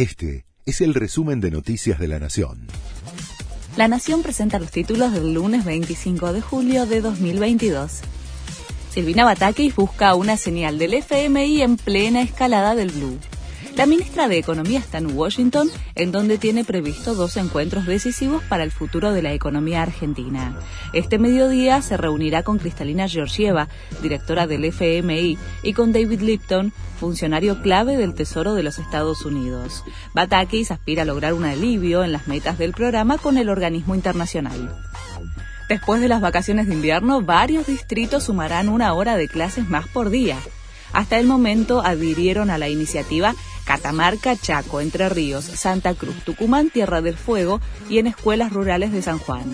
Este es el resumen de Noticias de la Nación. La Nación presenta los títulos del lunes 25 de julio de 2022. Silvina Batakis busca una señal del FMI en plena escalada del Blue. La ministra de Economía está en Washington, en donde tiene previsto dos encuentros decisivos para el futuro de la economía argentina. Este mediodía se reunirá con Cristalina Georgieva, directora del FMI, y con David Lipton, funcionario clave del Tesoro de los Estados Unidos. Batakis aspira a lograr un alivio en las metas del programa con el organismo internacional. Después de las vacaciones de invierno, varios distritos sumarán una hora de clases más por día. Hasta el momento adhirieron a la iniciativa Catamarca, Chaco, Entre Ríos, Santa Cruz, Tucumán, Tierra del Fuego y en escuelas rurales de San Juan.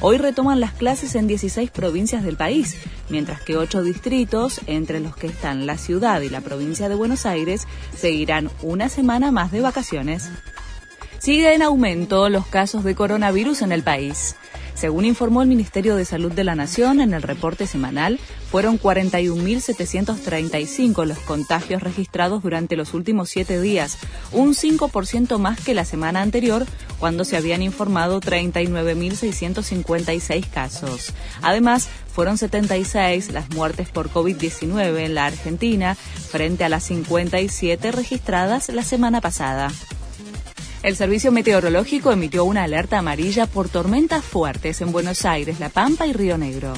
Hoy retoman las clases en 16 provincias del país, mientras que ocho distritos, entre los que están la ciudad y la provincia de Buenos Aires, seguirán una semana más de vacaciones. Sigue en aumento los casos de coronavirus en el país. Según informó el Ministerio de Salud de la Nación en el reporte semanal, fueron 41.735 los contagios registrados durante los últimos siete días, un 5% más que la semana anterior, cuando se habían informado 39.656 casos. Además, fueron 76 las muertes por COVID-19 en la Argentina, frente a las 57 registradas la semana pasada. El Servicio Meteorológico emitió una alerta amarilla por tormentas fuertes en Buenos Aires, La Pampa y Río Negro.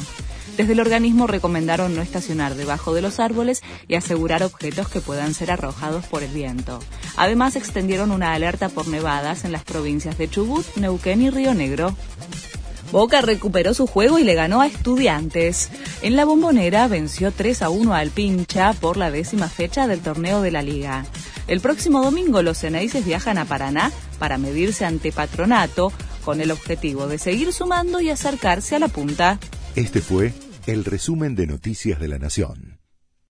Desde el organismo recomendaron no estacionar debajo de los árboles y asegurar objetos que puedan ser arrojados por el viento. Además, extendieron una alerta por nevadas en las provincias de Chubut, Neuquén y Río Negro. Boca recuperó su juego y le ganó a Estudiantes. En la bombonera venció 3 a 1 al Pincha por la décima fecha del torneo de la liga. El próximo domingo los Ceneices viajan a Paraná para medirse ante Patronato con el objetivo de seguir sumando y acercarse a la punta. Este fue el resumen de Noticias de la Nación.